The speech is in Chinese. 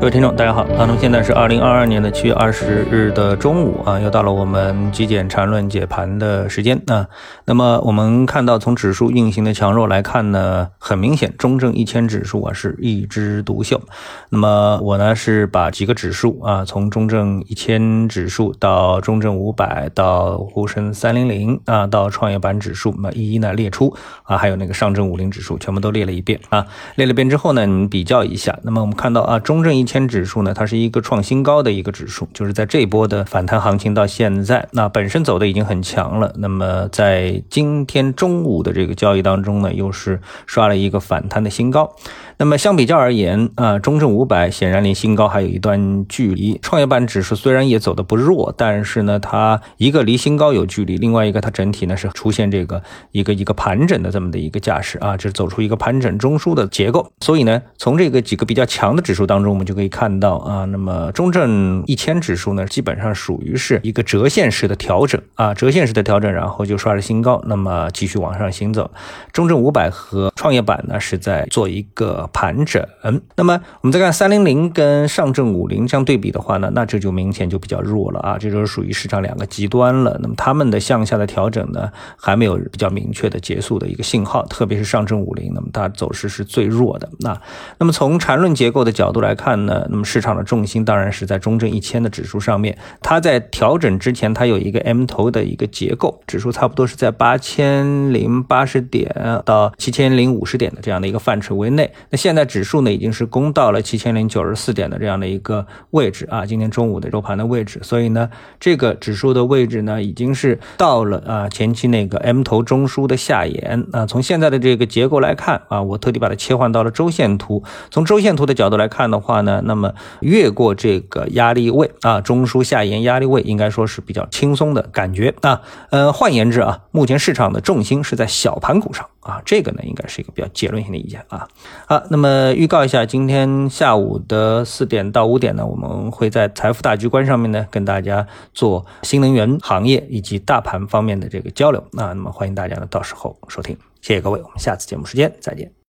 各位听众，大家好。那么现在是二零二二年的七月二十日的中午啊，又到了我们极简缠论解盘的时间啊。那么我们看到从指数运行的强弱来看呢，很明显，中证一千指数啊是一枝独秀。那么我呢是把几个指数啊，从中证一千指数到中证五百到沪深三零零啊，到创业板指数，那么一一呢列出啊，还有那个上证五零指数，全部都列了一遍啊。列了遍之后呢，你比较一下。那么我们看到啊，中证一千。千指数呢，它是一个创新高的一个指数，就是在这波的反弹行情到现在，那本身走的已经很强了。那么在今天中午的这个交易当中呢，又是刷了一个反弹的新高。那么相比较而言啊，中证五百显然离新高还有一段距离。创业板指数虽然也走的不弱，但是呢，它一个离新高有距离，另外一个它整体呢是出现这个一个一个盘整的这么的一个架势啊，就是走出一个盘整中枢的结构。所以呢，从这个几个比较强的指数当中，我们就可以看到啊，那么中证一千指数呢，基本上属于是一个折线式的调整啊，折线式的调整，然后就刷了新高，那么继续往上行走。中证五百和创业板呢是在做一个。盘整，那么我们再看三零零跟上证五零相对比的话呢，那这就明显就比较弱了啊，这就是属于市场两个极端了。那么他们的向下的调整呢，还没有比较明确的结束的一个信号，特别是上证五零，那么它走势是最弱的。那那么从缠论结构的角度来看呢，那么市场的重心当然是在中证一千的指数上面，它在调整之前，它有一个 M 头的一个结构，指数差不多是在八千零八十点到七千零五十点的这样的一个范畴为内。现在指数呢已经是攻到了七千零九十四点的这样的一个位置啊，今天中午的收盘的位置，所以呢，这个指数的位置呢已经是到了啊前期那个 M 头中枢的下沿啊。从现在的这个结构来看啊，我特地把它切换到了周线图。从周线图的角度来看的话呢，那么越过这个压力位啊，中枢下沿压力位应该说是比较轻松的感觉啊。呃，换言之啊，目前市场的重心是在小盘股上啊，这个呢应该是一个比较结论性的意见啊。好。那么预告一下，今天下午的四点到五点呢，我们会在财富大局观上面呢，跟大家做新能源行业以及大盘方面的这个交流啊。那么欢迎大家呢，到时候收听，谢谢各位，我们下次节目时间再见。